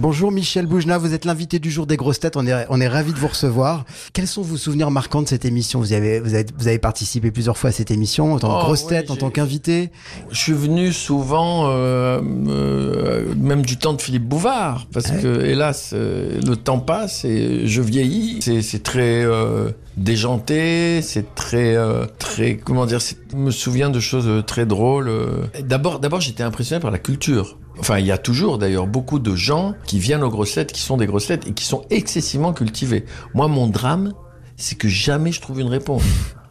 Bonjour Michel Boujna, vous êtes l'invité du jour des grosses têtes, on est, on est ravi de vous recevoir. Quels sont vos souvenirs marquants de cette émission? Vous avez, vous, avez, vous avez participé plusieurs fois à cette émission en tant que Oh, grosse oui, tête, en tant qu'invité. Je suis venu souvent, euh, euh, même du temps de Philippe Bouvard, parce Ouais. que hélas, euh, le temps passe et je vieillis. C'est, très déjanté, c'est très, euh, très, comment dire, je me souviens de choses très drôles. D'abord, d'abord, j'étais impressionné par la culture. Enfin, il y a toujours d'ailleurs beaucoup de gens qui viennent aux grossettes, qui sont des grossettes et qui sont excessivement cultivés. Moi, mon drame, c'est que jamais je trouve une réponse.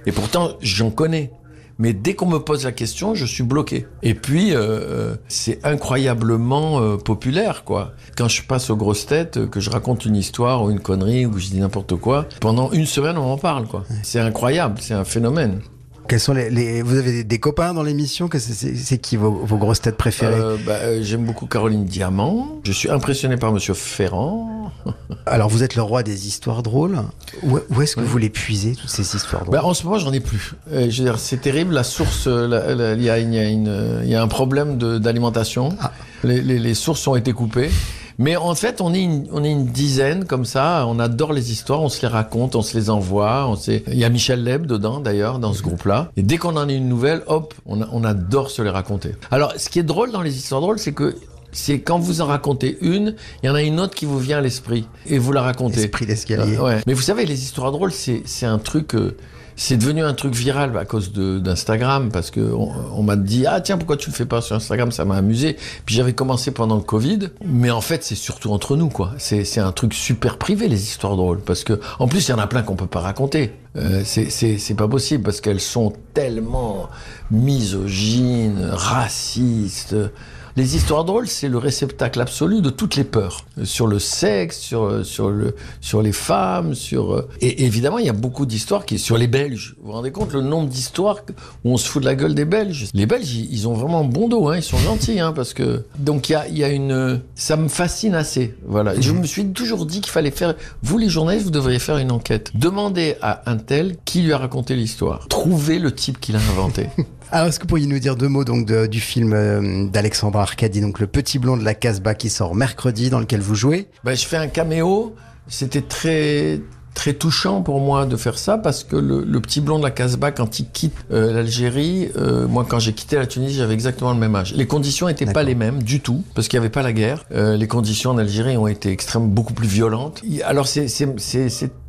Et pourtant, j'en connais. Mais dès qu'on me pose la question, je suis bloqué. Et puis, euh, euh, c'est incroyablement euh, populaire, quoi. Quand je passe aux grosses têtes, euh, que je raconte une histoire ou une connerie ou que je dis n'importe quoi, pendant une semaine, on en parle, quoi. C'est incroyable, c'est un phénomène. Quels sont les, les- vous avez des, copains dans l'émission? C'est- qui vos, vos grosses têtes préférées? Euh, bah, euh, J'aime beaucoup Caroline Diamant. Je suis impressionné par Monsieur Ferrand. Alors vous êtes le roi des histoires drôles. Où, où est-ce que vous les puisez toutes ces histoires drôles? Bah, en ce moment, j'en ai plus. Euh, je veux dire, c'est terrible. La source, il y, a y, y un problème de- d'alimentation. Ah. Les, les- les sources ont été coupées. Mais en fait, on est, une, on est une dizaine comme ça. On adore les histoires, on se les raconte, on se les envoie. On sait... Il y a Michel Leb dedans, d'ailleurs, dans ce groupe-là. Et dès qu'on en a une nouvelle, hop, on, adore se les raconter. Alors, ce qui est drôle dans les histoires drôles, c'est que c'est quand vous en racontez une, il y en a une autre qui vous vient à l'esprit et vous la racontez. Esprit d'escalier. Ouais. Mais vous savez, les histoires drôles, c'est c'est un truc. euh, c'est devenu un truc viral à cause d'Instagram parce que on, on m'a dit ah tiens pourquoi tu le fais pas sur Instagram? Ça m'a amusé. Puis j'avais commencé pendant le Covid. Mais en fait c'est surtout entre nous quoi. C'est un truc super privé les histoires drôles. Parce que en plus il y en a plein qu'on peut pas raconter. Euh, c'est pas possible parce qu'elles sont tellement misogynes racistes les histoires drôles, c'est le réceptacle absolu de toutes les peurs Euh, sur le sexe, sur euh, sur le sur les femmes, sur euh, et évidemment il y a beaucoup d'histoires qui sur les Belges. Vous vous rendez compte le nombre d'histoires où on se fout de la gueule des Belges? Les Belges, ils, ont vraiment bon dos, hein, ils sont gentils, hein, parce que donc il y a y a une ça me fascine assez. Voilà, je me suis toujours dit qu'il fallait faire. Vous les journalistes, vous devriez faire une enquête. Demandez à un tel qui lui a raconté l'histoire. Trouvez le type qui l'a inventé. Alors est-ce que vous pourriez nous dire deux mots donc de- du film euh, d'Alexandre Arcadi, donc le petit blond de la Casbah qui sort mercredi, dans lequel vous jouez? Ben, je fais un caméo. C'était très très touchant pour moi de faire ça parce que le, le petit blond de la Casbah, quand il quitte euh, l'Algérie, euh, moi quand j'ai quitté la Tunisie, j'avais exactement le même âge. Les conditions n'étaient pas les mêmes du tout parce qu'il n'y avait pas la guerre. Euh, les conditions en Algérie ont été extrêmement beaucoup plus violentes. Alors c'est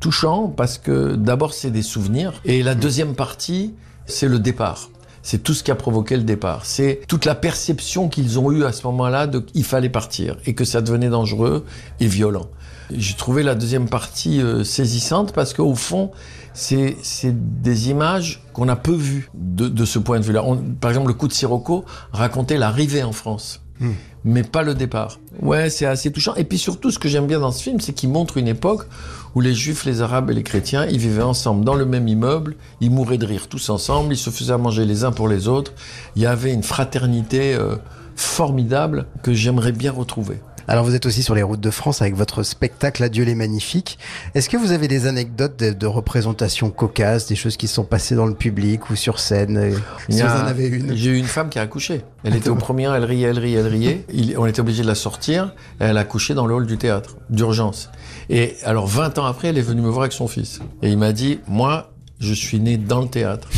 touchant parce que d'abord c'est des souvenirs et la deuxième partie c'est le départ. C'est tout ce qui a provoqué le départ. C'est toute la perception qu'ils ont eue à ce moment-là de qu'il fallait partir et que ça devenait dangereux et violent. J'ai trouvé la deuxième partie euh, saisissante parce qu'au fond, c'est des images qu'on a peu vues de, de ce point de vue-là. Par exemple, le coup de Sirocco racontait l'arrivée en France, Hmm. mais pas le départ. Ouais, c'est assez touchant. Et puis surtout, ce que j'aime bien dans ce film, c'est qu'il montre une époque où les juifs, les arabes et les chrétiens, ils vivaient ensemble dans le même immeuble, ils mouraient de rire tous ensemble, ils se faisaient à manger les uns pour les autres. Il y avait une fraternité euh, formidable que j'aimerais bien retrouver. Alors vous êtes aussi sur les routes de France avec votre spectacle Adieu les magnifiques. Est-ce que vous avez des anecdotes de, de représentation cocasses, des choses qui se sont passées dans le public ou sur scène euh, Si vous en avez une? J'ai eu une femme qui a accouché. Elle était au premier elle riait, elle riait, elle riait. Il- on était obligé de la sortir. Elle a accouché dans le hall du théâtre, d'urgence. Et alors, 20 ans après, elle est venue me voir avec son fils. Et il m'a dit, moi, je suis né dans le théâtre.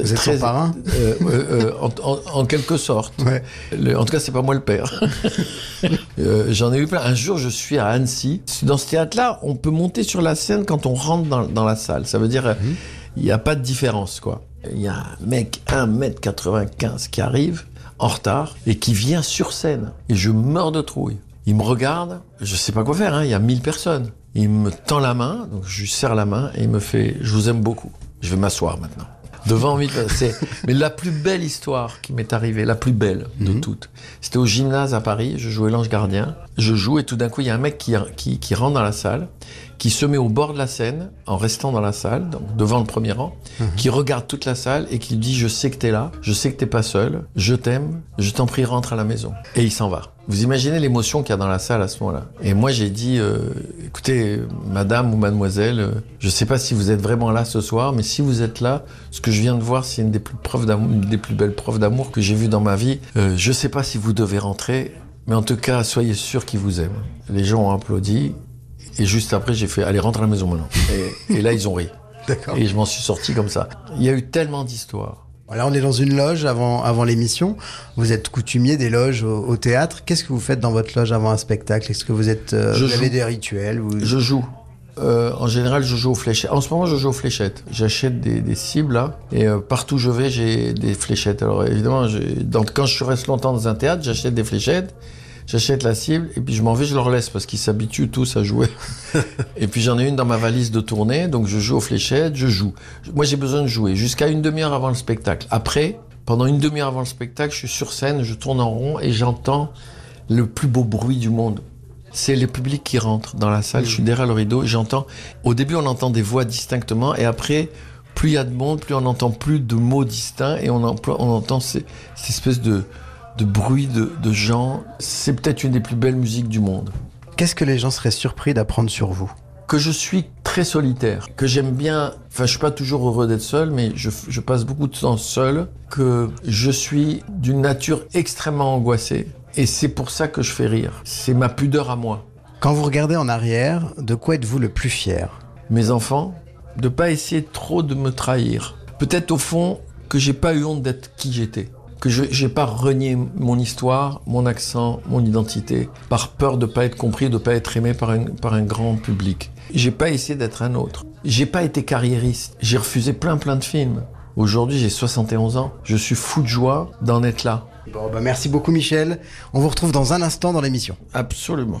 Vous êtes son parrain euh, euh, euh, en, en- en quelque sorte. Ouais. Le- en tout cas, c'est pas moi le père. Euh, J'en ai eu plein. Un jour, je suis à Annecy. Dans ce théâtre-là, on peut monter sur la scène quand on rentre dans, dans la salle. Ça veut dire, euh, il n'y a pas de différence, quoi. Il y a un mec 1m95 qui arrive en retard et qui vient sur scène. Et je meurs de trouille. Il me regarde, je sais pas quoi faire, hein, il y a 1000 personnes. Il me tend la main, donc je lui serre la main et il me fait Je vous aime beaucoup. Je vais m'asseoir maintenant. Devant 1000 personnes. C'est- Mais la plus belle histoire qui m'est arrivée, la plus belle de toutes, c'était au gymnase à Paris. Je jouais l'ange gardien. Je joue et tout d'un coup, il y a un mec qui, qui, qui rentre dans la salle, qui se met au bord de la scène, en restant dans la salle, donc devant le premier rang, qui regarde toute la salle et qui dit Je sais que t'es là, je sais que t'es pas seul, je t'aime, je t'en prie, rentre à la maison. Et il s'en va. Vous imaginez l'émotion qu'il y a dans la salle à ce moment-là. Et moi, j'ai dit, euh, écoutez, madame ou mademoiselle, euh, je ne sais pas si vous êtes vraiment là ce soir, mais si vous êtes là, ce que je viens de voir, c'est une des plus, preuves une des plus belles preuves d'amour que j'ai vues dans ma vie. Euh, je ne sais pas si vous devez rentrer, mais en tout cas, soyez sûr qu'ils vous aiment. Les gens ont applaudi. Et juste après, j'ai fait, allez, rentre à la maison maintenant. Et, et là, ils ont ri. D'accord. Et je m'en suis sorti comme ça. Il y a eu tellement d'histoires. Là, on est dans une loge avant, avant l'émission. Vous êtes coutumier des loges au, au théâtre. Qu'est-ce que vous faites dans votre loge avant un spectacle? Est-ce que vous êtes, euh, vous avez des rituels? Vous... Je joue. Euh, en général, je joue aux fléchettes. En ce moment, je joue aux fléchettes. J'achète des, des cibles là, et euh, partout où je vais, j'ai des fléchettes. Alors évidemment, quand je reste longtemps dans un théâtre, j'achète des fléchettes, j'achète la cible, et puis je m'en vais, je leur laisse parce qu'ils s'habituent tous à jouer. et puis j'en ai une dans ma valise de tournée, donc je joue aux fléchettes, je joue. Moi, j'ai besoin de jouer jusqu'à une demi-heure avant le spectacle. Après, pendant une demi-heure avant le spectacle, je suis sur scène, je tourne en rond et j'entends le plus beau bruit du monde. C'est le public qui rentre dans la salle. Je suis derrière le rideau et j'entends. Au début, on entend des voix distinctement et après, plus il y a de monde, plus on n'entend plus de mots distincts et on, emploie- on entend ces, cette espèce de, de bruit de, de gens. C'est peut-être une des plus belles musiques du monde. Qu'est-ce que les gens seraient surpris d'apprendre sur vous? Que je suis très solitaire, que j'aime bien. Enfin, je suis pas toujours heureux d'être seul, mais je, je passe beaucoup de temps seul. Que je suis d'une nature extrêmement angoissée. Et c'est pour ça que je fais rire. C'est ma pudeur à moi. Quand vous regardez en arrière, de quoi êtes-vous le plus fier? Mes enfants, de pas essayer trop de me trahir. Peut-être au fond que j'ai pas eu honte d'être qui j'étais, que je j'ai pas renié mon histoire, mon accent, mon identité par peur de pas être compris, de pas être aimé par un par un grand public. J'ai pas essayé d'être un autre. J'ai pas été carriériste. J'ai refusé plein plein de films. Aujourd'hui, j'ai 71 ans. Je suis fou de joie d'en être là. Bon, bah merci beaucoup Michel. On vous retrouve dans un instant dans l'émission. Absolument.